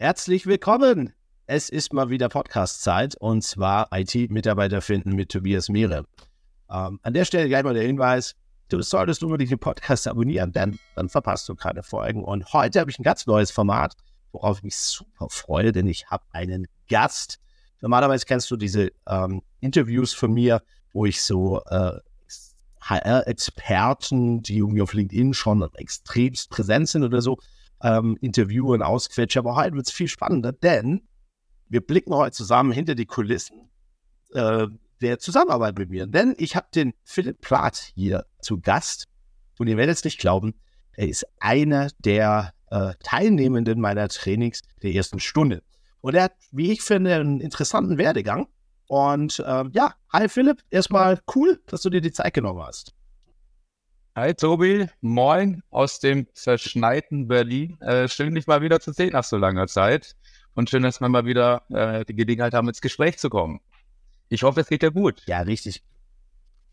Herzlich willkommen. Es ist mal wieder Podcast-Zeit und zwar IT-Mitarbeiter finden mit Tobias Mehre. Ähm, an der Stelle gleich mal der Hinweis, du solltest unbedingt den Podcast abonnieren, denn dann verpasst du keine Folgen. Und heute habe ich ein ganz neues Format, worauf ich mich super freue, denn ich habe einen Gast. Normalerweise kennst du diese ähm, Interviews von mir, wo ich so äh, HR-Experten, die irgendwie auf LinkedIn schon extremst präsent sind oder so, ähm, interviewen, ausquetsche. Aber heute wird es viel spannender, denn wir blicken heute zusammen hinter die Kulissen äh, der Zusammenarbeit mit mir. Denn ich habe den Philipp Plath hier zu Gast und ihr werdet es nicht glauben, er ist einer der äh, Teilnehmenden meiner Trainings der ersten Stunde. Und er hat, wie ich finde, einen interessanten Werdegang. Und ähm, ja, hi Philipp, erstmal cool, dass du dir die Zeit genommen hast. Hi Tobi, moin aus dem verschneiten Berlin. Äh, schön, dich mal wieder zu sehen nach so langer Zeit. Und schön, dass wir mal wieder äh, die Gelegenheit haben, ins Gespräch zu kommen. Ich hoffe, es geht dir gut. Ja, richtig.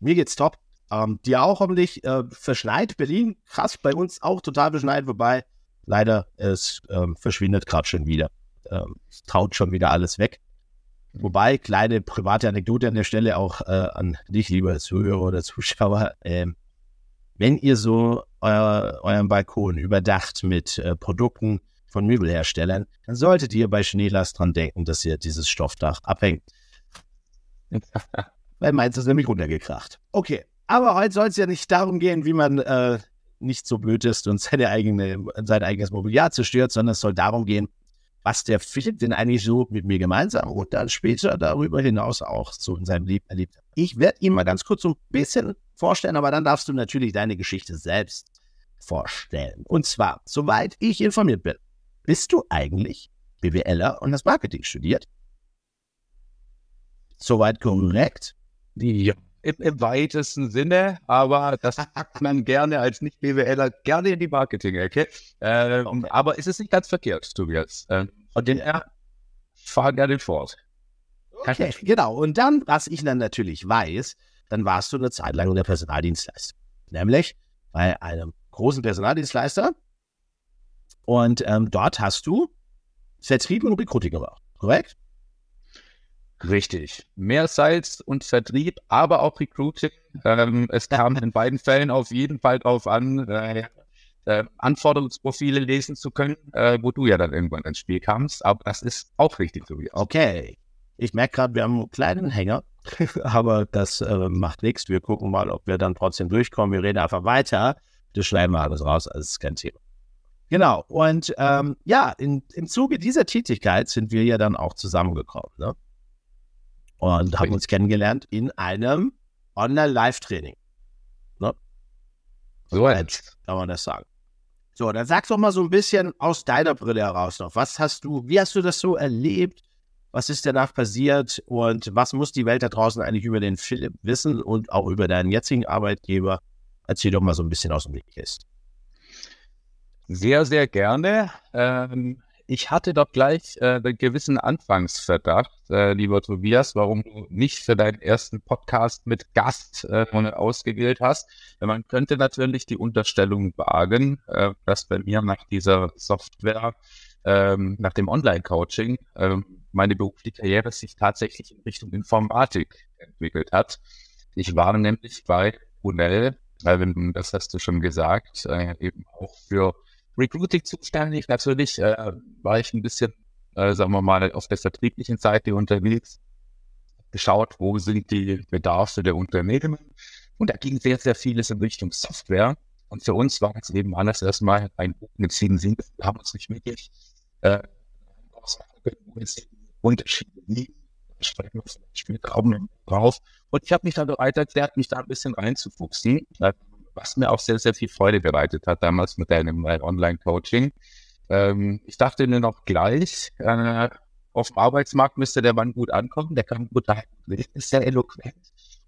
Mir geht's top. Ähm, dir auch hoffentlich äh, verschneit. Berlin, krass, bei uns auch total verschneit, wobei leider es ähm, verschwindet gerade schon wieder. Ähm, es traut schon wieder alles weg. Wobei, kleine private Anekdote an der Stelle auch äh, an dich, lieber Zuhörer oder Zuschauer. Ähm, wenn ihr so euer, euren Balkon überdacht mit äh, Produkten von Möbelherstellern, dann solltet ihr bei Schneelast dran denken, dass ihr dieses Stoffdach abhängt. Weil meins ist nämlich runtergekracht. Okay, aber heute soll es ja nicht darum gehen, wie man äh, nicht so blöd ist und seine eigene, sein eigenes Mobiliar zerstört, sondern es soll darum gehen, was der Philipp denn eigentlich so mit mir gemeinsam und dann später darüber hinaus auch so in seinem Leben erlebt hat. Ich werde ihn mal ganz kurz so ein bisschen vorstellen, aber dann darfst du natürlich deine Geschichte selbst vorstellen. Und zwar, soweit ich informiert bin, bist du eigentlich BWLer und hast Marketing studiert? Soweit korrekt? Ja, im, im, weitesten Sinne, aber das packt man gerne als Nicht-BWLer gerne in die Marketing-Ecke. Äh, okay. Aber es ist nicht ganz verkehrt, Tobias. Äh, und den er fahr gerne fort. Okay, genau. Und dann, was ich dann natürlich weiß, dann warst du eine Zeit lang in der Personaldienstleistung. Nämlich bei einem großen Personaldienstleister. Und ähm, dort hast du Vertrieb und Recruiting gemacht, korrekt? Richtig. Mehr Sales und Vertrieb, aber auch Recruiting. Ähm, es kam in beiden Fällen auf jeden Fall darauf an, äh, äh, Anforderungsprofile lesen zu können, äh, wo du ja dann irgendwann ins Spiel kamst. Aber das ist auch richtig so wie Okay. Ich merke gerade, wir haben einen kleinen Hänger, aber das äh, macht nichts. Wir gucken mal, ob wir dann trotzdem durchkommen. Wir reden einfach weiter. Das schneiden wir alles raus, also ist kein Thema. Genau. Und ähm, ja, in, im Zuge dieser Tätigkeit sind wir ja dann auch zusammengekommen. Ne? Und okay. haben uns kennengelernt in einem Online-Live-Training. Ne? So jetzt kann man das sagen. So, dann sag doch mal so ein bisschen aus deiner Brille heraus noch. Was hast du, wie hast du das so erlebt? Was ist danach passiert und was muss die Welt da draußen eigentlich über den Philipp wissen und auch über deinen jetzigen Arbeitgeber? Erzähl doch mal so ein bisschen aus dem Weg ist. Sehr, sehr gerne. Ähm, ich hatte doch gleich äh, einen gewissen Anfangsverdacht, äh, lieber Tobias, warum du nicht für deinen ersten Podcast mit Gast äh, ausgewählt hast. Man könnte natürlich die Unterstellung wagen, äh, dass bei mir nach dieser Software, ähm, nach dem Online-Coaching, ähm, meine berufliche Karriere sich tatsächlich in Richtung Informatik entwickelt hat. Ich war nämlich bei UNEL, äh, das hast du schon gesagt, äh, eben auch für Recruiting zuständig. Natürlich äh, war ich ein bisschen, äh, sagen wir mal, auf der vertrieblichen Seite unterwegs, geschaut, wo sind die Bedarfe der Unternehmen. Und da ging sehr, sehr vieles in Richtung Software. Und für uns war es eben alles erstmal ein Sinn. Wir haben uns nicht wirklich äh, Unterschiede liegen. Sprechen drauf. Und ich habe mich dann bereit erklärt, mich da ein bisschen reinzufuchsen, äh, was mir auch sehr, sehr viel Freude bereitet hat damals mit deinem Online-Coaching. Ähm, ich dachte nur noch gleich, äh, auf dem Arbeitsmarkt müsste der Mann gut ankommen, der kann gut reden, ist sehr eloquent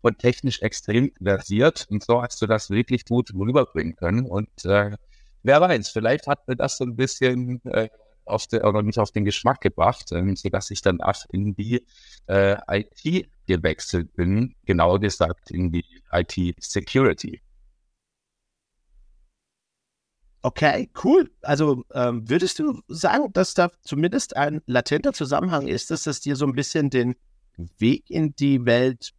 und technisch extrem versiert. Und so hast du das wirklich gut rüberbringen können. Und äh, wer weiß, vielleicht hat mir das so ein bisschen äh, auf der, oder mich auf den Geschmack gebracht, ähm, sodass ich dann auch in die äh, IT gewechselt bin, genauer gesagt in die IT-Security. Okay, cool. Also ähm, würdest du sagen, dass da zumindest ein latenter Zusammenhang ist, dass das dir so ein bisschen den Weg in die Welt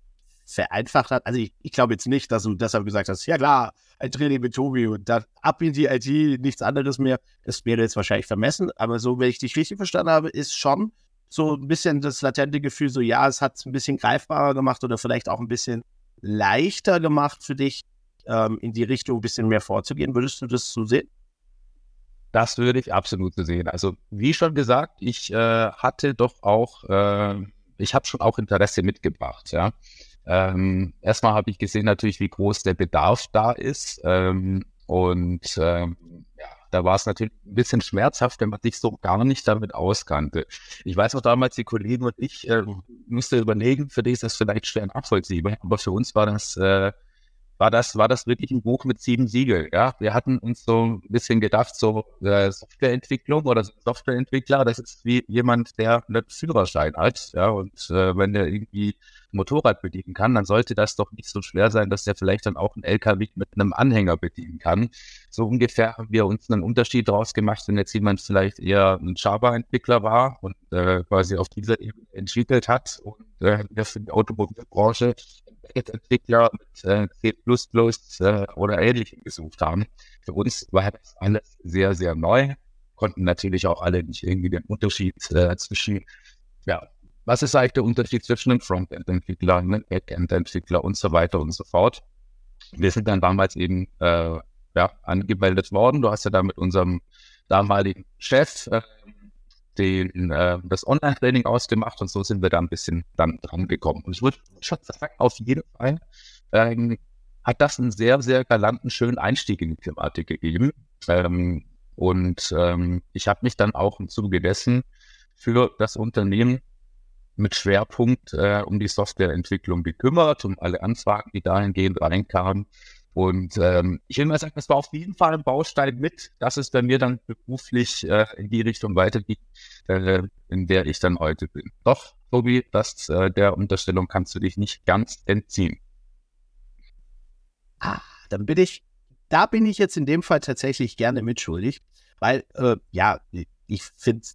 vereinfacht hat? Also ich, ich glaube jetzt nicht, dass du deshalb gesagt hast, ja klar, ein Training mit Tobi und dann ab in die IT, nichts anderes mehr. Das wäre jetzt wahrscheinlich vermessen, aber so, wenn ich dich richtig verstanden habe, ist schon so ein bisschen das latente Gefühl, so ja, es hat es ein bisschen greifbarer gemacht oder vielleicht auch ein bisschen leichter gemacht für dich, ähm, in die Richtung ein bisschen mehr vorzugehen. Würdest du das so sehen? Das würde ich absolut so sehen. Also wie schon gesagt, ich äh, hatte doch auch, äh, ich habe schon auch Interesse mitgebracht. Ja. Ähm, erstmal habe ich gesehen natürlich, wie groß der Bedarf da ist. Ähm, und ähm, ja, da war es natürlich ein bisschen schmerzhaft, wenn man sich so gar nicht damit auskannte. Ich weiß noch damals, die Kollegen und ich äh, musste überlegen, für die ist das vielleicht schwer nachvollziehbar, aber für uns war das äh, war das, war das wirklich ein Buch mit sieben Siegeln. Ja, wir hatten uns so ein bisschen gedacht, so äh, Softwareentwicklung oder Softwareentwickler, das ist wie jemand, der einen Führerschein hat. Ja, und äh, wenn der irgendwie Motorrad bedienen kann, dann sollte das doch nicht so schwer sein, dass der vielleicht dann auch einen LKW mit einem Anhänger bedienen kann. So ungefähr haben wir uns einen Unterschied daraus gemacht, wenn jetzt jemand vielleicht eher ein Java-Entwickler war und äh, quasi auf dieser Ebene entwickelt hat und äh, für die Automobilbranche Entwickler mit äh, C++ äh, oder ähnlichem gesucht haben. Für uns war das alles sehr, sehr neu, konnten natürlich auch alle nicht irgendwie den Unterschied äh, zwischen, ja, was ist eigentlich der Unterschied zwischen einem Frontend-Entwickler, einem Backend-Entwickler und so weiter und so fort. Wir sind dann damals eben äh, ja, angemeldet worden. Du hast ja da mit unserem damaligen Chef äh, den, äh, das Online-Training ausgemacht und so sind wir da ein bisschen dann dran gekommen. Und ich würde schon sagen, auf jeden Fall ähm, hat das einen sehr, sehr galanten, schönen Einstieg in die Thematik gegeben. Ähm, und ähm, ich habe mich dann auch im Zuge dessen für das Unternehmen mit Schwerpunkt äh, um die Softwareentwicklung gekümmert, um alle Anfragen, die dahingehend reinkamen. Und ähm, ich will mal sagen, das war auf jeden Fall ein Baustein mit, dass es bei mir dann beruflich äh, in die Richtung weitergeht, äh, in der ich dann heute bin. Doch, Tobi, das, äh, der Unterstellung kannst du dich nicht ganz entziehen. Ah, dann bin ich, da bin ich jetzt in dem Fall tatsächlich gerne mitschuldig, weil, äh, ja, ich finde,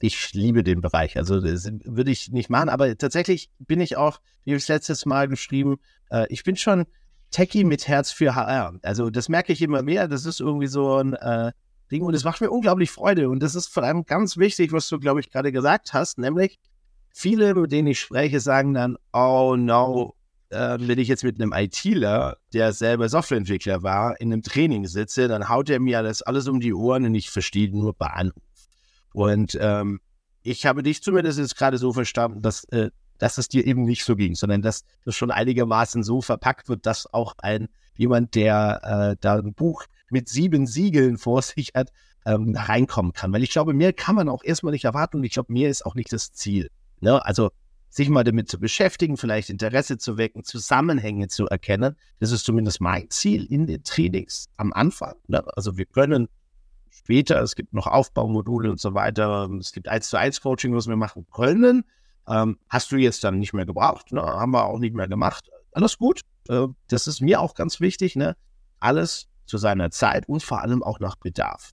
ich liebe den Bereich. Also das würde ich nicht machen, aber tatsächlich bin ich auch, wie ich es letztes Mal geschrieben, äh, ich bin schon Techie mit Herz für HR. Also das merke ich immer mehr. Das ist irgendwie so ein äh, Ding und es macht mir unglaublich Freude. Und das ist vor allem ganz wichtig, was du, glaube ich, gerade gesagt hast, nämlich viele, mit denen ich spreche, sagen dann, oh no, äh, wenn ich jetzt mit einem ITler, der selber Softwareentwickler war, in einem Training sitze, dann haut er mir das alles um die Ohren und ich verstehe nur Bahnhof. Und ähm, ich habe dich zumindest jetzt gerade so verstanden, dass äh, dass es dir eben nicht so ging, sondern dass das schon einigermaßen so verpackt wird, dass auch ein jemand, der äh, da ein Buch mit sieben Siegeln vor sich hat, ähm, reinkommen kann. Weil ich glaube, mehr kann man auch erstmal nicht erwarten und ich glaube, mehr ist auch nicht das Ziel. Ne? Also sich mal damit zu beschäftigen, vielleicht Interesse zu wecken, Zusammenhänge zu erkennen. Das ist zumindest mein Ziel in den Trainings am Anfang. Ne? Also wir können später, es gibt noch Aufbaumodule und so weiter, es gibt eins zu eins Coaching, was wir machen können. Ähm, hast du jetzt dann nicht mehr gebraucht, ne? haben wir auch nicht mehr gemacht. Alles gut. Äh, das ist mir auch ganz wichtig, ne? Alles zu seiner Zeit und vor allem auch nach Bedarf.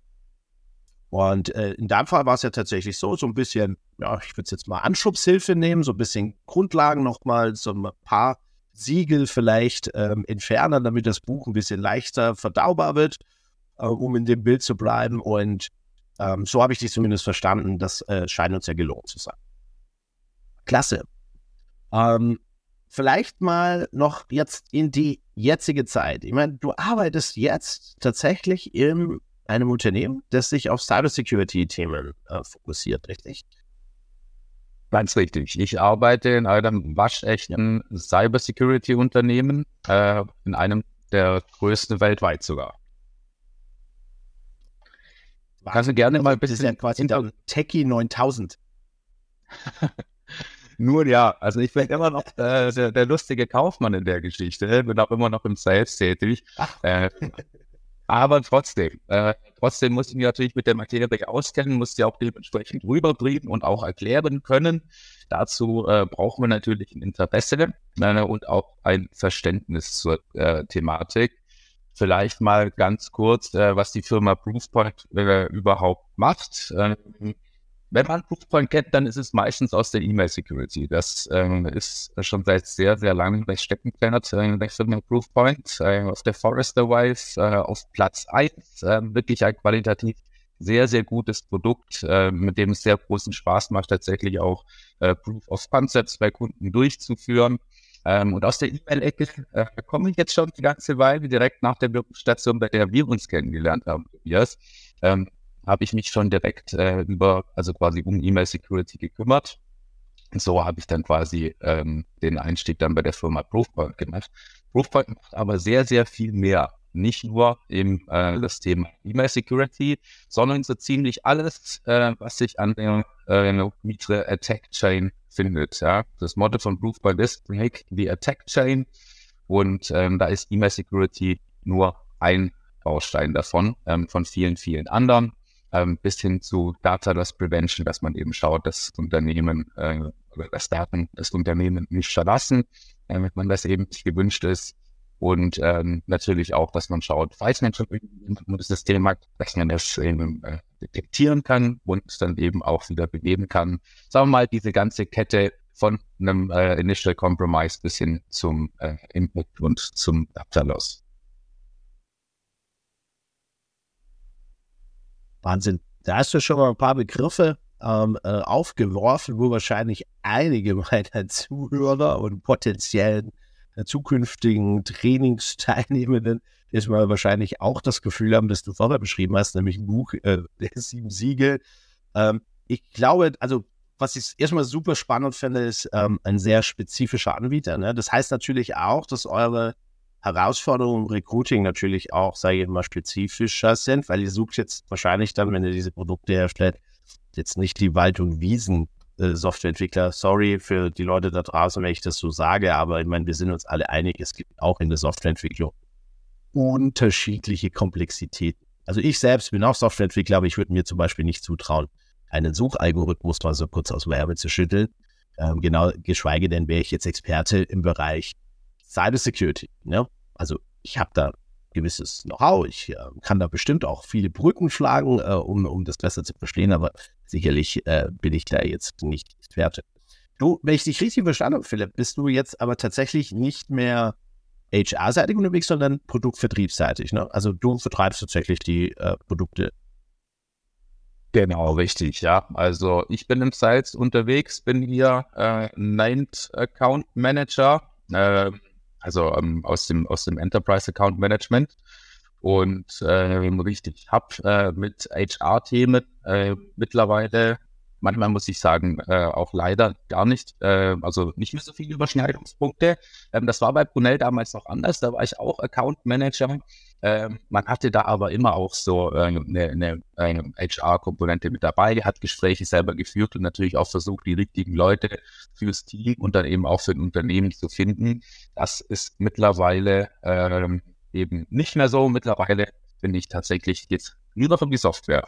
Und äh, in deinem Fall war es ja tatsächlich so, so ein bisschen, ja, ich würde es jetzt mal Anschubshilfe nehmen, so ein bisschen Grundlagen nochmal, so ein paar Siegel vielleicht ähm, entfernen, damit das Buch ein bisschen leichter verdaubar wird, äh, um in dem Bild zu bleiben. Und ähm, so habe ich dich zumindest verstanden. Das äh, scheint uns ja gelungen zu sein. Klasse. Ähm, vielleicht mal noch jetzt in die jetzige Zeit. Ich meine, du arbeitest jetzt tatsächlich in einem Unternehmen, das sich auf Cybersecurity-Themen äh, fokussiert, richtig? Ganz richtig. Ich arbeite in einem waschechten Cybersecurity-Unternehmen, äh, in einem der größten weltweit sogar. Kannst du gerne mal ein bisschen... Das ist ja quasi der Techie 9000. Nur ja, also ich bin immer noch äh, der, der, lustige Kaufmann in der Geschichte, bin auch immer noch im Sales tätig. Äh, aber trotzdem, äh, trotzdem muss ich mich natürlich mit der Materie auskennen, muss sie auch dementsprechend rüberbringen und auch erklären können. Dazu äh, brauchen wir natürlich ein Interesse äh, und auch ein Verständnis zur äh, Thematik. Vielleicht mal ganz kurz, äh, was die Firma Proofpoint äh, überhaupt macht. Ähm, wenn man Proofpoint kennt, dann ist es meistens aus der E-Mail-Security. Das ähm, ist schon seit sehr, sehr langem bei Steckenpferd äh, der Firma Proofpoint. Äh, auf der Forrester-Wise äh, auf Platz 1. Äh, wirklich ein qualitativ sehr, sehr gutes Produkt, äh, mit dem es sehr großen Spaß macht, tatsächlich auch äh, Proof of Concepts bei Kunden durchzuführen. Ähm, und aus der E-Mail-Ecke äh, komme ich jetzt schon die ganze Weile direkt nach der Berufsstation, bei der wir uns kennengelernt haben, Tobias, ähm, habe ich mich schon direkt äh, über, also quasi um E-Mail-Security gekümmert. Und so habe ich dann quasi ähm, den Einstieg dann bei der Firma Proofpoint gemacht. Proofpoint macht aber sehr, sehr viel mehr. Nicht nur im äh, das Thema E-Mail Security, sondern so ziemlich alles, äh, was sich an der äh, Mitre Attack Chain findet. Ja? Das Motto von Proofpoint ist Break the Attack Chain. Und ähm, da ist E-Mail Security nur ein Baustein davon, ähm, von vielen, vielen anderen, ähm, bis hin zu Data Loss Prevention, dass man eben schaut, dass Unternehmen äh, dass Daten das Unternehmen nicht verlassen, äh, wenn man das eben gewünscht ist. Und ähm, natürlich auch, dass man schaut, falls man schon ein System hat, dass man das eben äh, detektieren kann und dann eben auch wieder begeben kann. Sagen wir mal, diese ganze Kette von einem äh, Initial Compromise bis hin zum äh, Impact und zum Data-Loss. Wahnsinn. Da hast du schon mal ein paar Begriffe ähm, äh, aufgeworfen, wo wahrscheinlich einige meiner Zuhörer und potenziellen zukünftigen Trainingsteilnehmenden erstmal wahrscheinlich auch das Gefühl haben, dass du vorher beschrieben hast, nämlich ein Buch äh, der sieben Siegel. Ähm, ich glaube, also was ich erstmal super spannend finde, ist ähm, ein sehr spezifischer Anbieter. Ne? Das heißt natürlich auch, dass eure Herausforderungen im Recruiting natürlich auch, sage ich mal, spezifischer sind, weil ihr sucht jetzt wahrscheinlich dann, wenn ihr diese Produkte herstellt, jetzt nicht die Wald- und Wiesen äh, Softwareentwickler. Sorry für die Leute da draußen, wenn ich das so sage, aber ich meine, wir sind uns alle einig, es gibt auch in der Softwareentwicklung unterschiedliche Komplexitäten. Also ich selbst bin auch Softwareentwickler, aber ich würde mir zum Beispiel nicht zutrauen, einen Suchalgorithmus mal so kurz aus Werbe zu schütteln. Ähm, genau, geschweige denn wäre ich jetzt Experte im Bereich Cybersecurity. Ne? Also ich habe da gewisses Know-how. Ich äh, kann da bestimmt auch viele Brücken schlagen, äh, um, um das besser zu verstehen, aber sicherlich äh, bin ich da jetzt nicht Experte. Du, wenn ich dich richtig verstanden habe, Philipp, bist du jetzt aber tatsächlich nicht mehr HR-seitig unterwegs, sondern produktvertriebsseitig. Ne? Also du vertreibst tatsächlich die äh, Produkte. Genau, richtig, ja. Also ich bin im Sales unterwegs, bin hier äh, Named Account Manager. Äh, also ähm, aus dem aus dem Enterprise Account Management und äh, richtig habe äh, mit HR-Themen äh, mittlerweile manchmal muss ich sagen, äh, auch leider gar nicht, äh, also nicht mehr so viele Überschneidungspunkte. Ähm, das war bei Brunel damals noch anders, da war ich auch Account Manager. Ähm, man hatte da aber immer auch so äh, eine, eine, eine HR-Komponente mit dabei, hat Gespräche selber geführt und natürlich auch versucht, die richtigen Leute fürs Team und dann eben auch für ein Unternehmen zu finden. Das ist mittlerweile ähm, eben nicht mehr so. Mittlerweile bin ich tatsächlich jetzt noch um die Software.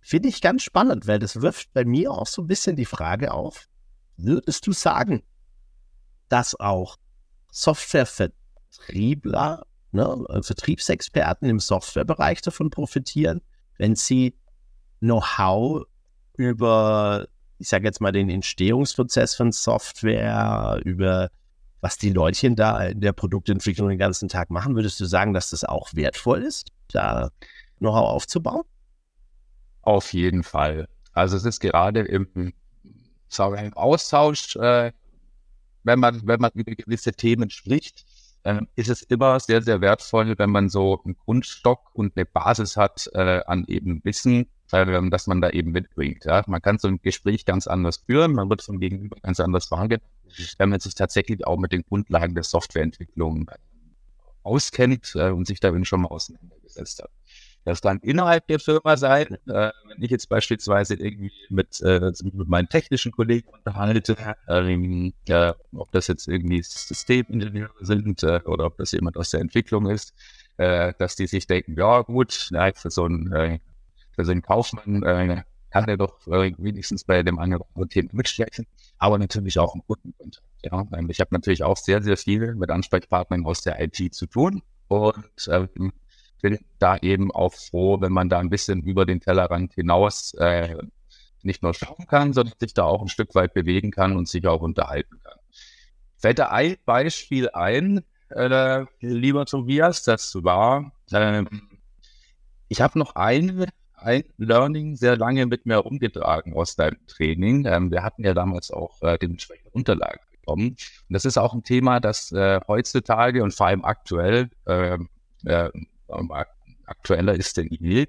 Finde ich ganz spannend, weil das wirft bei mir auch so ein bisschen die Frage auf, würdest du sagen, dass auch Softwarevertriebler, ne, Vertriebsexperten im Softwarebereich davon profitieren, wenn sie Know-how über, ich sage jetzt mal, den Entstehungsprozess von Software, über was die Leutchen da in der Produktentwicklung den ganzen Tag machen, würdest du sagen, dass das auch wertvoll ist, da Know-how aufzubauen? Auf jeden Fall. Also es ist gerade im, sagen im Austausch, äh, wenn man, wenn man über gewisse Themen spricht, äh, ist es immer sehr, sehr wertvoll, wenn man so einen Grundstock und eine Basis hat äh, an eben Wissen, äh, dass man da eben mitbringt. Ja? Man kann so ein Gespräch ganz anders führen, man wird vom Gegenüber ganz anders wahrgenommen, wenn man sich tatsächlich auch mit den Grundlagen der Softwareentwicklung auskennt äh, und sich darin schon mal auseinandergesetzt hat. Das kann innerhalb der Firma sein. Äh, wenn ich jetzt beispielsweise irgendwie mit, äh, mit meinen technischen Kollegen unterhalte, ähm, äh, ob das jetzt irgendwie Systemingenieure sind äh, oder ob das jemand aus der Entwicklung ist, äh, dass die sich denken, ja gut, na, für so einen, äh, für so einen Kaufmann, kann er doch wenigstens bei dem anderen Thema mitstechen, aber natürlich auch im Kundenkontakt. Ja, ähm, ich habe natürlich auch sehr, sehr viel mit Ansprechpartnern aus der IT zu tun und ähm, bin da eben auch froh, wenn man da ein bisschen über den Tellerrand hinaus äh, nicht nur schauen kann, sondern sich da auch ein Stück weit bewegen kann und sich auch unterhalten kann. Fällt da ein Beispiel ein, äh, lieber Tobias, das war, ähm, ich habe noch ein, ein Learning sehr lange mit mir rumgetragen aus deinem Training. Ähm, wir hatten ja damals auch äh, dementsprechend Unterlagen bekommen. Und das ist auch ein Thema, das äh, heutzutage und vor allem aktuell äh, äh, aktueller ist denn je.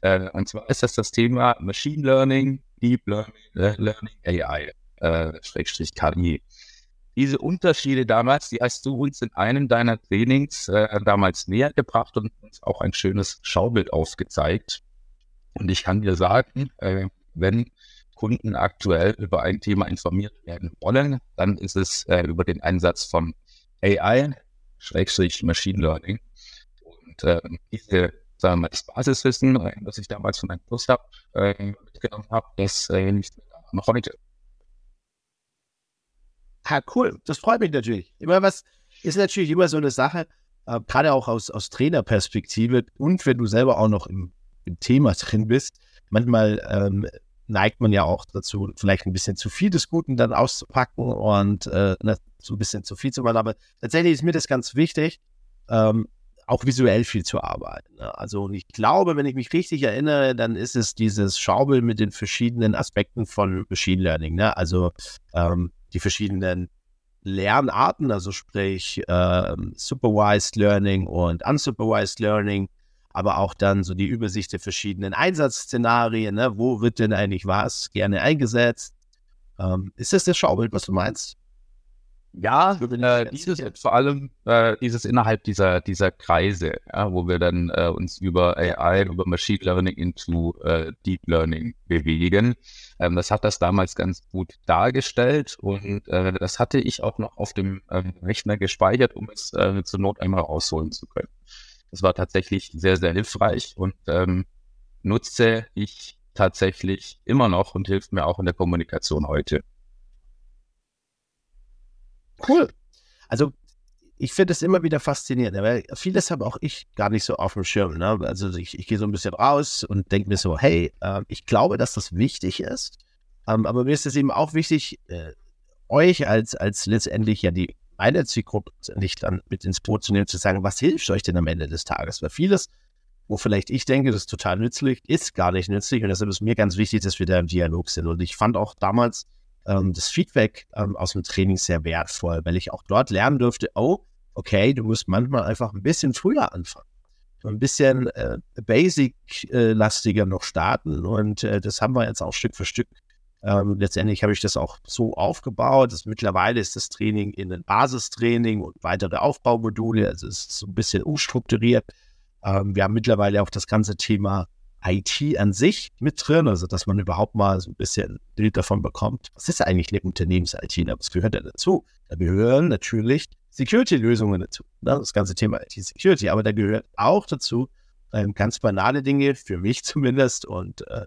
Äh, und zwar ist das das Thema Machine Learning, Deep Learning, Learning AI, äh, Schrägstrich KI. Diese Unterschiede damals, die hast du uns in einem deiner Trainings äh, damals näher gebracht und uns auch ein schönes Schaubild aufgezeigt. Und ich kann dir sagen, äh, wenn Kunden aktuell über ein Thema informiert werden wollen, dann ist es äh, über den Einsatz von AI, Schrägstrich Machine Learning. Äh, diese, sagen wir das Basiswissen, äh, das ich damals von einem Kurs habe, äh, mitgenommen habe, das äh, mir noch heute. Ha, cool. Das freut mich natürlich. Immer was ist natürlich immer so eine Sache, äh, gerade auch aus, aus Trainerperspektive und wenn du selber auch noch im, im Thema drin bist. Manchmal ähm, neigt man ja auch dazu, vielleicht ein bisschen zu viel des Guten dann auszupacken und äh, ne, so ein bisschen zu viel zu machen. Aber tatsächlich ist mir das ganz wichtig, ähm, auch visuell viel zu arbeiten. Ne? Also ich glaube, wenn ich mich richtig erinnere, dann ist es dieses Schaubild mit den verschiedenen Aspekten von Machine Learning. Ne? Also ähm, die verschiedenen Lernarten, also sprich äh, Supervised Learning und Unsupervised Learning, aber auch dann so die Übersicht der verschiedenen Einsatzszenarien, ne? wo wird denn eigentlich was gerne eingesetzt. Ähm, ist das das Schaubild, was du meinst? Ja, äh, dieses vor allem äh, dieses innerhalb dieser dieser Kreise, ja, wo wir dann äh, uns über AI, über Machine Learning into äh, Deep Learning bewegen. Ähm, das hat das damals ganz gut dargestellt und äh, das hatte ich auch noch auf dem äh, Rechner gespeichert, um es äh, zur Not einmal rausholen zu können. Das war tatsächlich sehr sehr hilfreich und ähm, nutze ich tatsächlich immer noch und hilft mir auch in der Kommunikation heute. Cool. Also ich finde es immer wieder faszinierend, weil vieles habe auch ich gar nicht so auf dem Schirm. Ne? Also ich, ich gehe so ein bisschen raus und denke mir so, hey, äh, ich glaube, dass das wichtig ist, ähm, aber mir ist es eben auch wichtig, äh, euch als, als letztendlich ja die meine Zielgruppe letztendlich dann mit ins Boot zu nehmen, zu sagen, was hilft euch denn am Ende des Tages? Weil vieles, wo vielleicht ich denke, das ist total nützlich, ist gar nicht nützlich und deshalb ist mir ganz wichtig, dass wir da im Dialog sind. Und ich fand auch damals ähm, das Feedback ähm, aus dem Training sehr wertvoll, weil ich auch dort lernen durfte, oh, okay, du musst manchmal einfach ein bisschen früher anfangen. Ein bisschen äh, basic-lastiger äh, noch starten. Und äh, das haben wir jetzt auch Stück für Stück. Ähm, letztendlich habe ich das auch so aufgebaut. Dass mittlerweile ist das Training in ein Basistraining und weitere Aufbaumodule. Also es ist so ein bisschen umstrukturiert. Ähm, wir haben mittlerweile auch das ganze Thema IT an sich mit drin, also dass man überhaupt mal so ein bisschen Bild davon bekommt, was ist eigentlich eine Unternehmens-IT, was gehört da dazu? Da gehören natürlich Security-Lösungen dazu, ne? das ganze Thema IT-Security, aber da gehört auch dazu ähm, ganz banale Dinge, für mich zumindest und äh,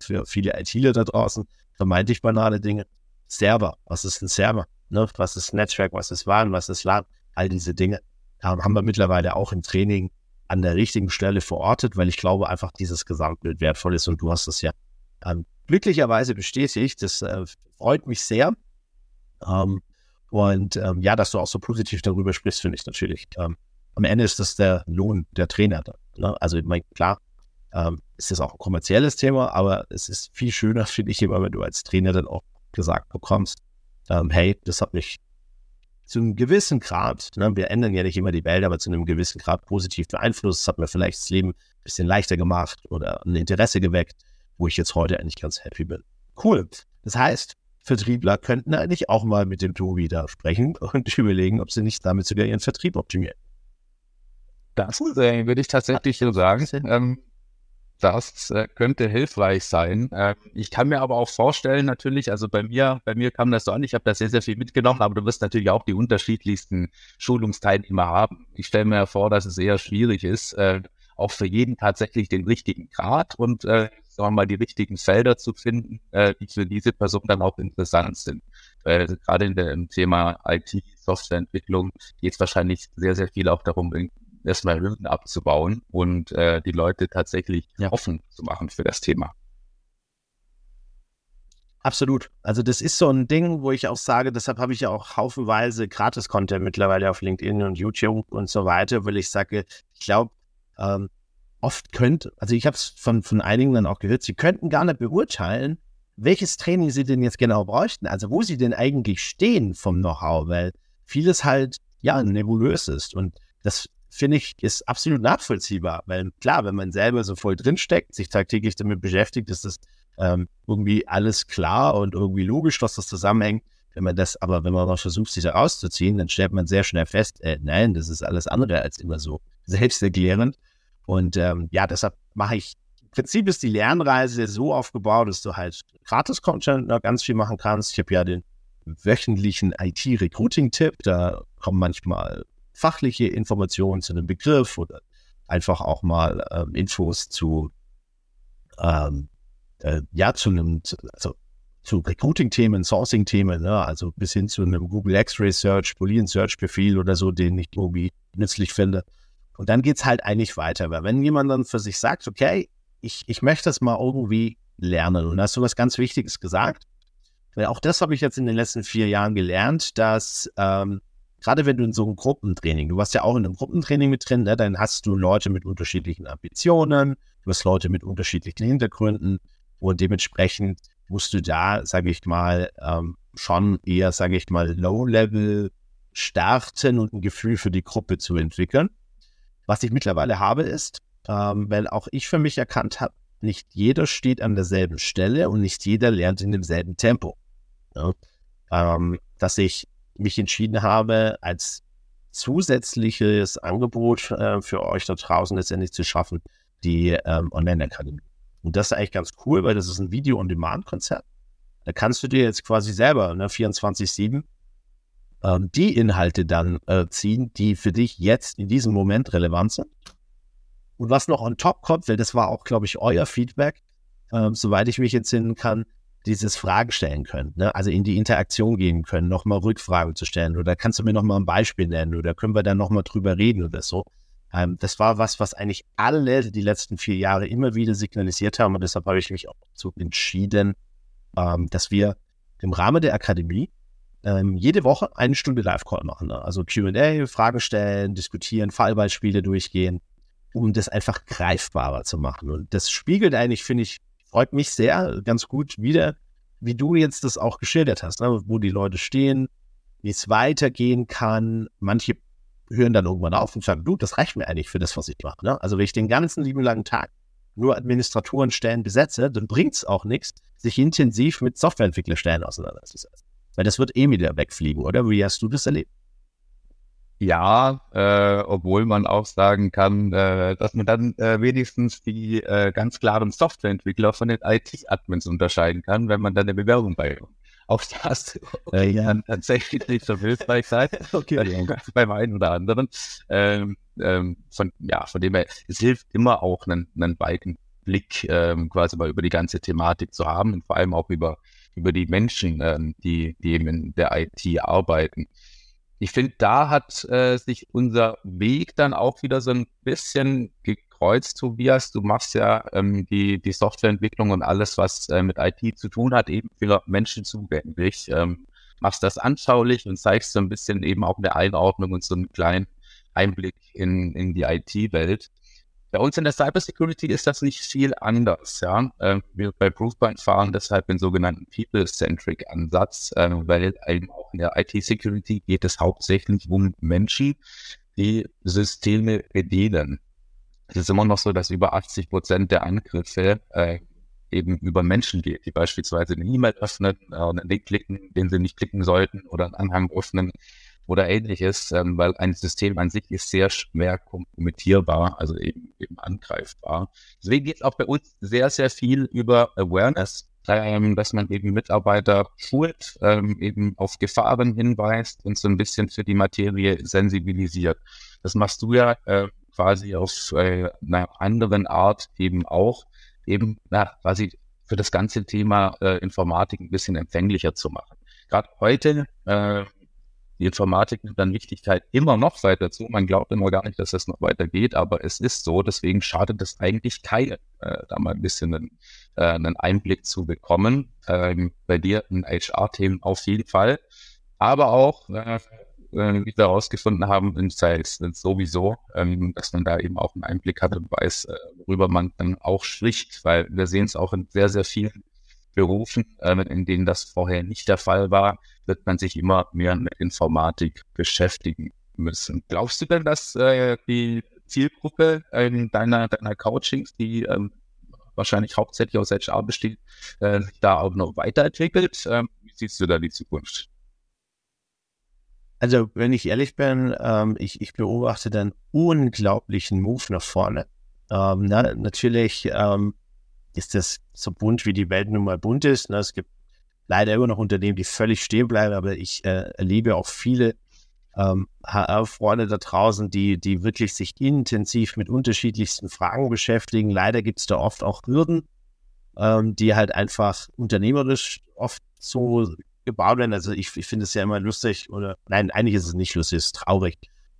für viele ITler da draußen, vermeintlich banale Dinge. Server, was ist ein Server? Ne? Was ist Netzwerk, was ist WAN, was ist LAN? All diese Dinge haben wir mittlerweile auch im Training an der richtigen Stelle verortet, weil ich glaube einfach dieses Gesamtbild wertvoll ist und du hast es ja ähm, glücklicherweise bestätigt. Das äh, freut mich sehr. Ähm, und ähm, ja, dass du auch so positiv darüber sprichst, finde ich natürlich. Ähm, am Ende ist das der Lohn der Trainer. Ne? Also ich meine, klar, ähm, ist das auch ein kommerzielles Thema, aber es ist viel schöner, finde ich immer, wenn du als Trainer dann auch gesagt bekommst, ähm, hey, das hat mich zu einem gewissen Grad, ne, wir ändern ja nicht immer die Welt, aber zu einem gewissen Grad positiv beeinflusst. Das hat mir vielleicht das Leben ein bisschen leichter gemacht oder ein Interesse geweckt, wo ich jetzt heute eigentlich ganz happy bin. Cool. Das heißt, Vertriebler könnten eigentlich auch mal mit dem Tobi da sprechen und überlegen, ob sie nicht damit sogar ihren Vertrieb optimieren. Das äh, würde ich tatsächlich so sagen. Ähm, das äh, könnte hilfreich sein. Äh, ich kann mir aber auch vorstellen, natürlich, also bei mir, bei mir kam das so an, ich habe da sehr, sehr viel mitgenommen, aber du wirst natürlich auch die unterschiedlichsten Schulungsteilnehmer haben. Ich stelle mir vor, dass es eher schwierig ist, äh, auch für jeden tatsächlich den richtigen Grad und äh, sagen wir mal, die richtigen Felder zu finden, äh, die für diese Person dann auch interessant sind. Weil gerade in der, im Thema IT, Softwareentwicklung geht es wahrscheinlich sehr, sehr viel auch darum, erstmal Hürden abzubauen und äh, die Leute tatsächlich ja. offen zu machen für das Thema. Absolut. Also das ist so ein Ding, wo ich auch sage, deshalb habe ich ja auch haufenweise Gratis-Content mittlerweile auf LinkedIn und YouTube und so weiter, weil ich sage, ich glaube, ähm, oft könnt, also ich habe es von, von einigen dann auch gehört, sie könnten gar nicht beurteilen, welches Training sie denn jetzt genau bräuchten, also wo sie denn eigentlich stehen vom Know-how, weil vieles halt, ja, nebulös ist und das finde ich, ist absolut nachvollziehbar, weil klar, wenn man selber so voll drinsteckt, sich tagtäglich damit beschäftigt, ist das ähm, irgendwie alles klar und irgendwie logisch, dass das zusammenhängt. Wenn man das, aber wenn man mal versucht, sich da rauszuziehen, dann stellt man sehr schnell fest, äh, nein, das ist alles andere als immer so selbsterklärend. Und ähm, ja, deshalb mache ich, im Prinzip ist die Lernreise so aufgebaut, dass du halt Gratis-Content ganz viel machen kannst. Ich habe ja den wöchentlichen IT-Recruiting-Tipp, da kommen manchmal fachliche Informationen zu einem Begriff oder einfach auch mal ähm, Infos zu ähm, äh, ja, zu einem, also zu Recruiting-Themen, Sourcing-Themen, ne? also bis hin zu einem Google X-Ray Search, Boolean Search-Befehl oder so, den ich irgendwie nützlich finde. Und dann geht's halt eigentlich weiter, weil wenn jemand dann für sich sagt, okay, ich, ich möchte das mal irgendwie lernen, und da hast du was ganz Wichtiges gesagt, weil auch das habe ich jetzt in den letzten vier Jahren gelernt, dass ähm, gerade wenn du in so einem Gruppentraining, du warst ja auch in einem Gruppentraining mit drin, ne, dann hast du Leute mit unterschiedlichen Ambitionen, du hast Leute mit unterschiedlichen Hintergründen, und dementsprechend musst du da, sage ich mal, ähm, schon eher, sage ich mal, Low-Level starten und ein Gefühl für die Gruppe zu entwickeln. Was ich mittlerweile habe, ist, ähm, weil auch ich für mich erkannt habe, nicht jeder steht an derselben Stelle und nicht jeder lernt in demselben Tempo. Ja? Ähm, dass ich mich entschieden habe, als zusätzliches Angebot äh, für euch da draußen letztendlich zu schaffen, die ähm, Online-Akademie. Und das ist eigentlich ganz cool, weil das ist ein Video-on-Demand-Konzept. Da kannst du dir jetzt quasi selber, ne, 24-7, ähm, die Inhalte dann äh, ziehen, die für dich jetzt in diesem Moment relevant sind. Und was noch on top kommt, weil das war auch, glaube ich, euer Feedback, ähm, soweit ich mich entsinnen kann, dieses Fragen stellen können, ne? also in die Interaktion gehen können, nochmal Rückfragen zu stellen oder kannst du mir nochmal ein Beispiel nennen oder können wir dann nochmal drüber reden oder so. Ähm, das war was, was eigentlich alle die letzten vier Jahre immer wieder signalisiert haben und deshalb habe ich mich auch dazu entschieden, ähm, dass wir im Rahmen der Akademie ähm, jede Woche eine Stunde Live-Call machen. Ne? Also Q&A, Fragen stellen, diskutieren, Fallbeispiele durchgehen, um das einfach greifbarer zu machen. Und das spiegelt eigentlich, finde ich, freut mich sehr, ganz gut wieder, wie du jetzt das auch geschildert hast, ne? wo die Leute stehen, wie es weitergehen kann. Manche hören dann irgendwann auf und sagen, du, das reicht mir eigentlich für das, was ich mache. Ne? Also wenn ich den ganzen lieben langen Tag nur Administratorenstellen besetze, dann bringt es auch nichts, sich intensiv mit Softwareentwicklerstellen auseinanderzusetzen. Weil das wird eh wieder wegfliegen, oder? Wie hast du das erlebt? Ja, äh, obwohl man auch sagen kann, äh, dass man dann äh, wenigstens die äh, ganz klaren Softwareentwickler von den IT-Admins unterscheiden kann, wenn man dann eine Bewerbung bei auch das okay, äh, ja. kann tatsächlich nicht so hilfreich sein. okay. Beim einen oder anderen. Ähm, ähm, von, ja, von dem her, es hilft immer auch einen, einen weiten Blick ähm, quasi mal über die ganze Thematik zu haben und vor allem auch über, über die Menschen, ähm, die, die eben in der IT arbeiten. Ich finde, da hat äh, sich unser Weg dann auch wieder so ein bisschen Kreuz, Tobias. Du machst ja ähm, die, die Softwareentwicklung und alles, was äh, mit IT zu tun hat, eben für Menschen zugänglich. Ähm, machst das anschaulich und zeigst so ein bisschen eben auch eine Einordnung und so einen kleinen Einblick in, in die IT-Welt. Bei uns in der Cybersecurity ist das nicht viel anders. Ja? Ähm, wir bei Proofpoint fahren deshalb den sogenannten People-Centric Ansatz, äh, weil eben auch in der IT-Security geht es hauptsächlich um Menschen, die Systeme bedienen es ist immer noch so, dass über 80 Prozent der Angriffe äh, eben über Menschen geht, die beispielsweise eine E-Mail öffnen, äh, einen Link klicken, den sie nicht klicken sollten oder einen Anhang öffnen oder ähnliches, ähm, weil ein System an sich ist sehr schwer kompromittierbar, also eben, eben angreifbar. Deswegen geht es auch bei uns sehr, sehr viel über Awareness, ähm, dass man eben Mitarbeiter schult, ähm, eben auf Gefahren hinweist und so ein bisschen für die Materie sensibilisiert. Das machst du ja äh, quasi auf äh, einer anderen Art eben auch, eben na, quasi für das ganze Thema äh, Informatik ein bisschen empfänglicher zu machen. Gerade heute, äh, die Informatik nimmt dann Wichtigkeit immer noch weiter zu. Man glaubt immer gar nicht, dass das noch weitergeht, aber es ist so. Deswegen schadet es eigentlich keinen, äh, da mal ein bisschen einen, äh, einen Einblick zu bekommen. Ähm, bei dir in HR-Themen auf jeden Fall. Aber auch, äh, äh, wie wir herausgefunden haben, in Sales sowieso, ähm, dass man da eben auch einen Einblick hat und weiß, äh, worüber man dann auch spricht, weil wir sehen es auch in sehr, sehr vielen Berufen, äh, in denen das vorher nicht der Fall war, wird man sich immer mehr mit Informatik beschäftigen müssen. Glaubst du denn, dass äh, die Zielgruppe äh, deiner, deiner Coachings, die ähm, wahrscheinlich hauptsächlich aus HR besteht, äh, sich da auch noch weiterentwickelt? Ähm, wie siehst du da die Zukunft? Also, wenn ich ehrlich bin, ähm, ich, ich beobachte dann unglaublichen Move nach vorne. Ähm, na, natürlich ähm, ist das so bunt, wie die Welt nun mal bunt ist. Ne? Es gibt leider immer noch Unternehmen, die völlig stehen bleiben, aber ich äh, erlebe auch viele ähm, HR-Freunde da draußen, die, die wirklich sich intensiv mit unterschiedlichsten Fragen beschäftigen. Leider gibt es da oft auch Hürden, ähm, die halt einfach unternehmerisch oft so gebaut werden. Also ich, ich finde es ja immer lustig, oder nein, eigentlich ist es nicht lustig, es ist traurig,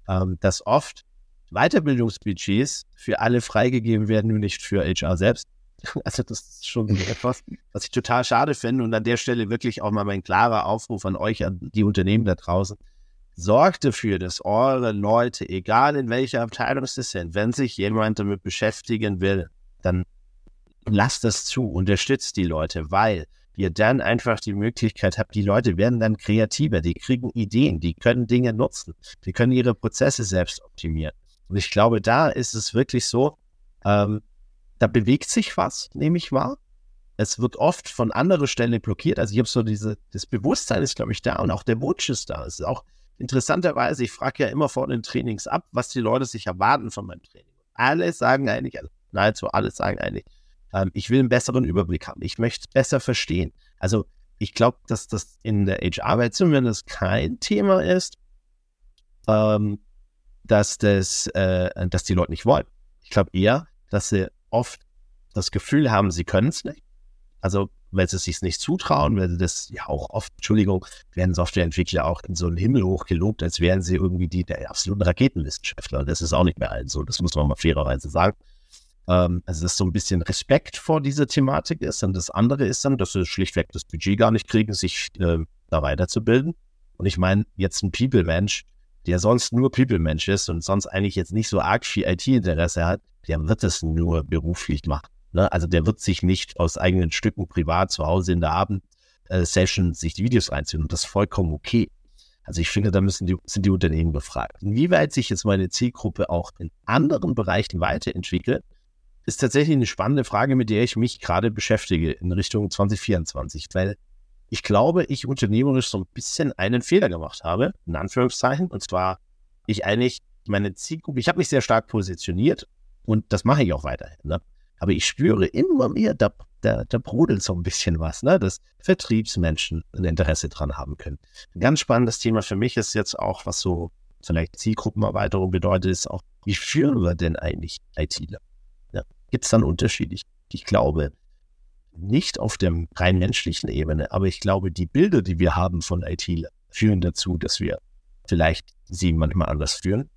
ähm, dass oft Weiterbildungsbudgets für alle freigegeben werden, nur nicht für HR selbst. Also das ist schon etwas, was ich total schade finde. Und an der Stelle wirklich auch mal mein klarer Aufruf an euch, an die Unternehmen da draußen. Sorgt dafür, dass eure Leute, egal in welcher Abteilung sie sind, wenn sich jemand damit beschäftigen will, dann lasst das zu, unterstützt die Leute, weil ihr dann einfach die Möglichkeit habt, die Leute werden dann kreativer, die kriegen Ideen, die können Dinge nutzen, die können ihre Prozesse selbst optimieren. Und ich glaube, da ist es wirklich so, ähm, da bewegt sich was, nehme ich wahr. Es wird oft von anderer Stelle blockiert. Also ich habe so diese, das Bewusstsein ist, glaube ich, da und auch der Wunsch ist da. Es ist auch interessanterweise, ich frage ja immer vor den Trainings ab, was die Leute sich erwarten von meinem Training. Alle sagen eigentlich, also nahezu alle sagen eigentlich, ähm, ich will einen besseren Überblick haben. Ich möchte es besser verstehen. Also ich glaube, dass das in der HR-Welt zumindest kein Thema ist, ähm, dass, das, äh, dass die Leute nicht wollen. Ich glaube eher, dass sie oft das Gefühl haben, sie können es nicht. Also weil sie es sich nicht zutrauen, weil sie das ja auch oft, Entschuldigung, werden Softwareentwickler auch in so einen Himmel hochgelobt, als wären sie irgendwie die der absoluten Raketenwissenschaftler. Das ist auch nicht mehr allen so, das muss man mal fairerweise sagen. Ähm, also dass so ein bisschen Respekt vor dieser Thematik ist. Und das andere ist dann, dass sie schlichtweg das Budget gar nicht kriegen, sich äh, da weiterzubilden. Und ich meine, jetzt ein People-Mensch, der sonst nur People-Mensch ist und sonst eigentlich jetzt nicht so arg viel IT-Interesse hat, der wird es nur beruflich machen. Ne? Also der wird sich nicht aus eigenen Stücken privat zu Hause in der Abendsession sich die Videos reinziehen und das ist vollkommen okay. Also ich finde, da müssen die, sind die Unternehmen befragt. Inwieweit sich jetzt meine Zielgruppe auch in anderen Bereichen weiterentwickelt, ist tatsächlich eine spannende Frage, mit der ich mich gerade beschäftige in Richtung 2024, weil ich glaube, ich unternehmerisch so ein bisschen einen Fehler gemacht habe, in Anführungszeichen, und zwar ich eigentlich meine Zielgruppe, ich habe mich sehr stark positioniert und das mache ich auch weiterhin. Ne? Aber ich spüre immer mehr, da, da, da brodelt so ein bisschen was, ne? dass Vertriebsmenschen ein Interesse dran haben können. Ein ganz spannendes Thema für mich ist jetzt auch, was so vielleicht Zielgruppenerweiterung bedeutet, ist auch, wie führen wir denn eigentlich ITler? gibt es dann Unterschiede. Ich, ich glaube, nicht auf der rein menschlichen Ebene, aber ich glaube, die Bilder, die wir haben von IT, führen dazu, dass wir vielleicht sie manchmal anders führen.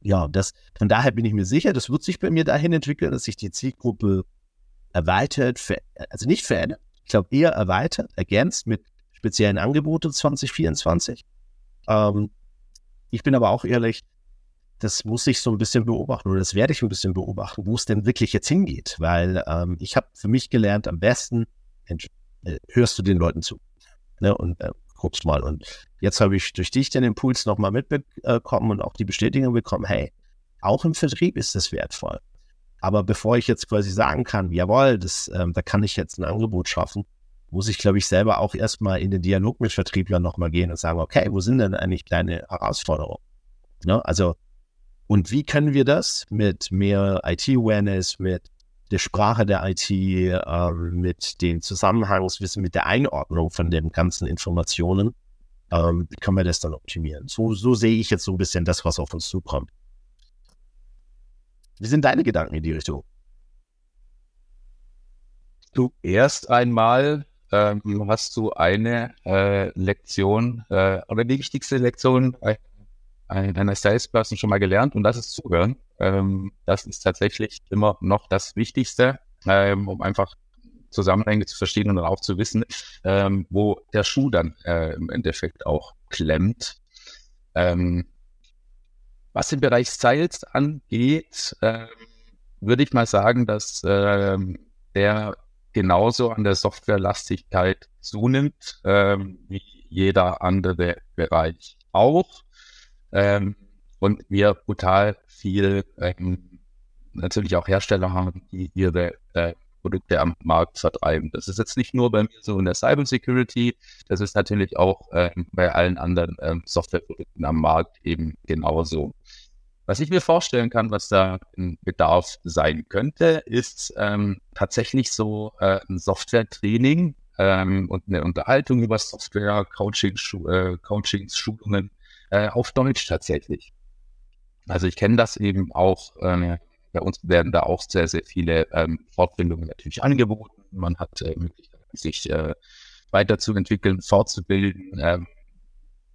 Ja, das, von daher bin ich mir sicher, das wird sich bei mir dahin entwickeln, dass sich die Zielgruppe erweitert, also nicht verändert, ich glaube eher erweitert, ergänzt mit speziellen Angeboten 2024. Ähm, ich bin aber auch ehrlich, das muss ich so ein bisschen beobachten oder das werde ich ein bisschen beobachten, wo es denn wirklich jetzt hingeht. Weil ähm, ich habe für mich gelernt, am besten äh, hörst du den Leuten zu ne, und äh, guckst mal. Und jetzt habe ich durch dich den Impuls nochmal mitbekommen und auch die Bestätigung bekommen, hey, auch im Vertrieb ist das wertvoll. Aber bevor ich jetzt quasi sagen kann, jawohl, das, ähm, da kann ich jetzt ein Angebot schaffen, muss ich, glaube ich, selber auch erstmal in den Dialog mit Vertrieblern nochmal gehen und sagen, okay, wo sind denn eigentlich deine Herausforderungen? Ne? Also und wie können wir das mit mehr IT-Awareness, mit der Sprache der IT, äh, mit dem Zusammenhangswissen, mit der Einordnung von den ganzen Informationen, ähm, können wir das dann optimieren? So, so sehe ich jetzt so ein bisschen das, was auf uns zukommt. Wie sind deine Gedanken in die Richtung? Zuerst einmal ähm, hast du eine äh, Lektion äh, oder die wichtigste Lektion einer Salesperson schon mal gelernt und das ist Zuhören. Ähm, das ist tatsächlich immer noch das Wichtigste, ähm, um einfach Zusammenhänge zu verstehen und dann auch zu wissen, ähm, wo der Schuh dann äh, im Endeffekt auch klemmt. Ähm, was den Bereich Sales angeht, äh, würde ich mal sagen, dass äh, der genauso an der Softwarelastigkeit zunimmt, ähm, wie jeder andere Bereich auch. Ähm, und wir brutal viel ähm, natürlich auch Hersteller haben, die ihre äh, Produkte am Markt vertreiben. Das ist jetzt nicht nur bei mir so in der Cybersecurity, das ist natürlich auch ähm, bei allen anderen ähm, Softwareprodukten am Markt eben genauso. Was ich mir vorstellen kann, was da ein Bedarf sein könnte, ist ähm, tatsächlich so äh, ein Software-Training ähm, und eine Unterhaltung über Software, Coaching, Schu äh, Coachings, Schulungen äh, auf Deutsch tatsächlich. Also ich kenne das eben auch, äh, bei uns werden da auch sehr, sehr viele ähm, Fortbildungen natürlich angeboten. Man hat äh, Möglichkeiten, sich äh, weiterzuentwickeln, fortzubilden. Ähm,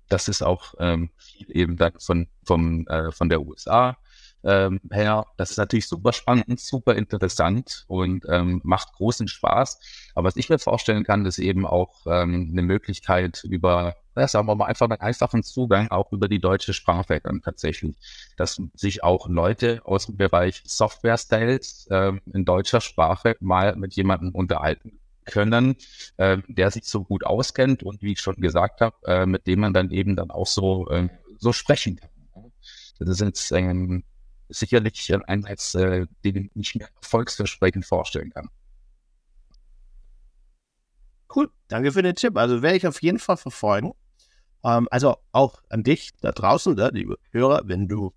das ist auch ähm, eben dann von, vom, äh, von der USA ähm, her. Das ist natürlich super spannend, super interessant und ähm, macht großen Spaß. Aber was ich mir vorstellen kann, ist eben auch ähm, eine Möglichkeit über, sagen wir mal, einfach einen einfachen Zugang auch über die deutsche Sprache dann tatsächlich, dass sich auch Leute aus dem Bereich Software Styles ähm, in deutscher Sprache mal mit jemandem unterhalten können, äh, der sich so gut auskennt und wie ich schon gesagt habe, äh, mit dem man dann eben dann auch so, äh, so sprechen kann. Das ist jetzt ähm, sicherlich ein Einsatz, äh, den ich mir erfolgsversprechend vorstellen kann. Cool, danke für den Tipp. Also werde ich auf jeden Fall verfolgen. Ähm, also auch an dich da draußen, ne, liebe Hörer, wenn du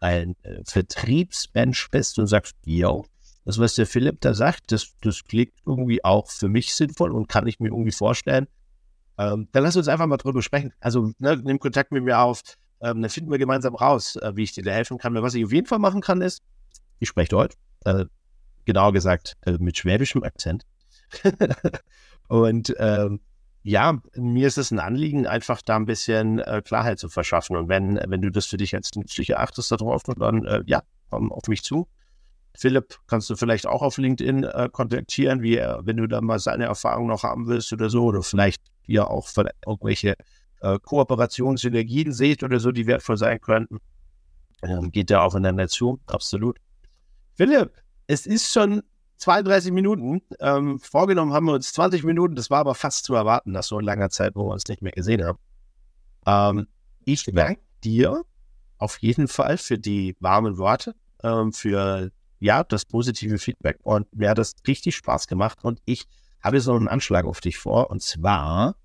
ein äh, Vertriebsmensch bist und sagst, yo, das, was der Philipp da sagt, das, das klingt irgendwie auch für mich sinnvoll und kann ich mir irgendwie vorstellen. Ähm, dann lass uns einfach mal drüber sprechen. Also ne, nimm Kontakt mit mir auf. Ähm, dann finden wir gemeinsam raus, äh, wie ich dir da helfen kann. Was ich auf jeden Fall machen kann, ist, ich spreche Deutsch. Äh, genauer gesagt, äh, mit schwäbischem Akzent. und ähm, ja, mir ist es ein Anliegen, einfach da ein bisschen äh, Klarheit zu verschaffen. Und wenn, wenn du das für dich als nützlich erachtest darauf, dann äh, ja, komm auf mich zu. Philipp kannst du vielleicht auch auf LinkedIn äh, kontaktieren, wie wenn du da mal seine Erfahrung noch haben willst oder so, oder vielleicht ihr auch irgendwelche äh, Kooperationssynergien seht oder so, die wertvoll sein könnten. Ähm, geht da aufeinander zu, absolut. Philipp, es ist schon 32 Minuten. Ähm, vorgenommen haben wir uns 20 Minuten, das war aber fast zu erwarten nach so langer Zeit, wo wir uns nicht mehr gesehen haben. Ähm, ich danke dir auf jeden Fall für die warmen Worte, ähm, für ja, das positive Feedback und mir hat das richtig Spaß gemacht und ich habe so einen Anschlag auf dich vor und zwar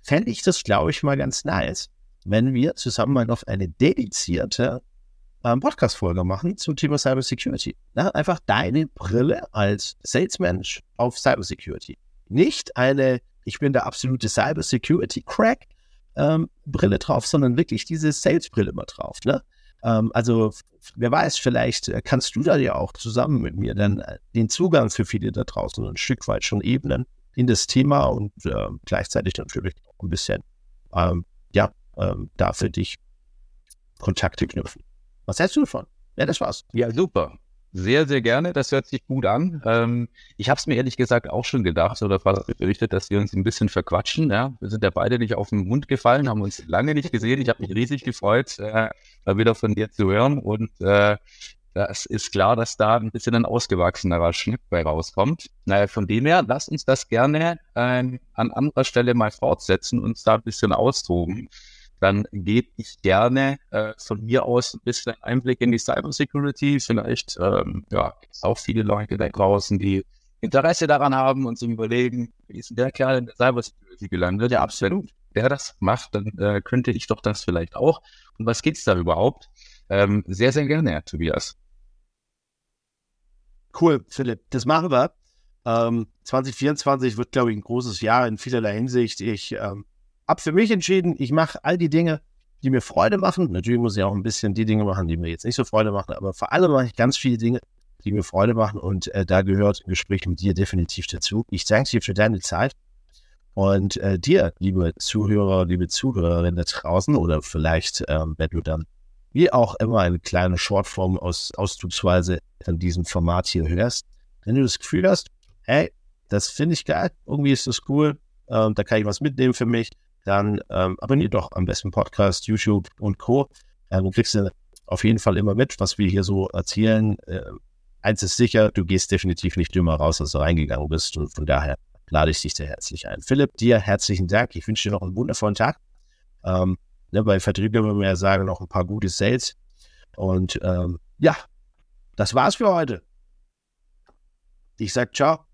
fände ich das, glaube ich, mal ganz nice, wenn wir zusammen mal noch eine dedizierte ähm, Podcast-Folge machen zum Thema Cybersecurity. Na, einfach deine Brille als Salesmensch auf Cybersecurity. Nicht eine, ich bin der absolute Cybersecurity-Crack, ähm, Brille drauf, sondern wirklich diese Sales-Brille mal drauf. Ne? Ähm, also wer weiß, vielleicht äh, kannst du da ja auch zusammen mit mir dann äh, den Zugang für viele da draußen ein Stück weit schon ebnen in das Thema und äh, gleichzeitig natürlich auch ein bisschen, ähm, ja, ähm, da für dich Kontakte knüpfen. Was hältst du davon? Ja, das war's. Ja, super. Sehr, sehr gerne. Das hört sich gut an. Ähm, ich habe es mir ehrlich gesagt auch schon gedacht oder fast berichtet, dass wir uns ein bisschen verquatschen. Ja? Wir sind ja beide nicht auf den Mund gefallen, haben uns lange nicht gesehen. Ich habe mich riesig gefreut, äh, wieder von dir zu hören. Und äh, es ist klar, dass da ein bisschen ein ausgewachsenerer Schnitt bei rauskommt. Naja, von dem her, lass uns das gerne äh, an anderer Stelle mal fortsetzen, uns da ein bisschen austoben dann gebe ich gerne äh, von mir aus ein bisschen Einblick in die Cybersecurity. Vielleicht ähm, ja, gibt es auch viele Leute da draußen, die Interesse daran haben und sich überlegen, wie ist denn der Kerl in der Cybersecurity gelandet? Ja, absolut. Der das macht, dann äh, könnte ich doch das vielleicht auch. Und was geht's da überhaupt? Ähm, sehr, sehr gerne, Tobias. Cool, Philipp. Das machen wir. Ähm, 2024 wird, glaube ich, ein großes Jahr in vielerlei Hinsicht. Ich ähm, habe für mich entschieden, ich mache all die Dinge, die mir Freude machen. Natürlich muss ich auch ein bisschen die Dinge machen, die mir jetzt nicht so Freude machen, aber vor allem mache ich ganz viele Dinge, die mir Freude machen und äh, da gehört ein Gespräch mit dir definitiv dazu. Ich danke dir für deine Zeit und äh, dir, liebe Zuhörer, liebe Zuhörerinnen da draußen oder vielleicht, ähm, wenn du dann wie auch immer eine kleine Shortform aus auszugsweise in diesem Format hier hörst, wenn du das Gefühl hast, hey, das finde ich geil, irgendwie ist das cool, ähm, da kann ich was mitnehmen für mich, dann ähm, abonniert doch am besten Podcast, YouTube und Co. Ähm, du kriegst auf jeden Fall immer mit, was wir hier so erzählen. Äh, eins ist sicher, du gehst definitiv nicht dümmer raus, als du reingegangen bist und von daher lade ich dich sehr herzlich ein. Philipp, dir herzlichen Dank. Ich wünsche dir noch einen wundervollen Tag. Ähm, ne, bei Vertrieb würden wir ja sagen, noch ein paar gute Sales. Und ähm, ja, das war's für heute. Ich sag ciao.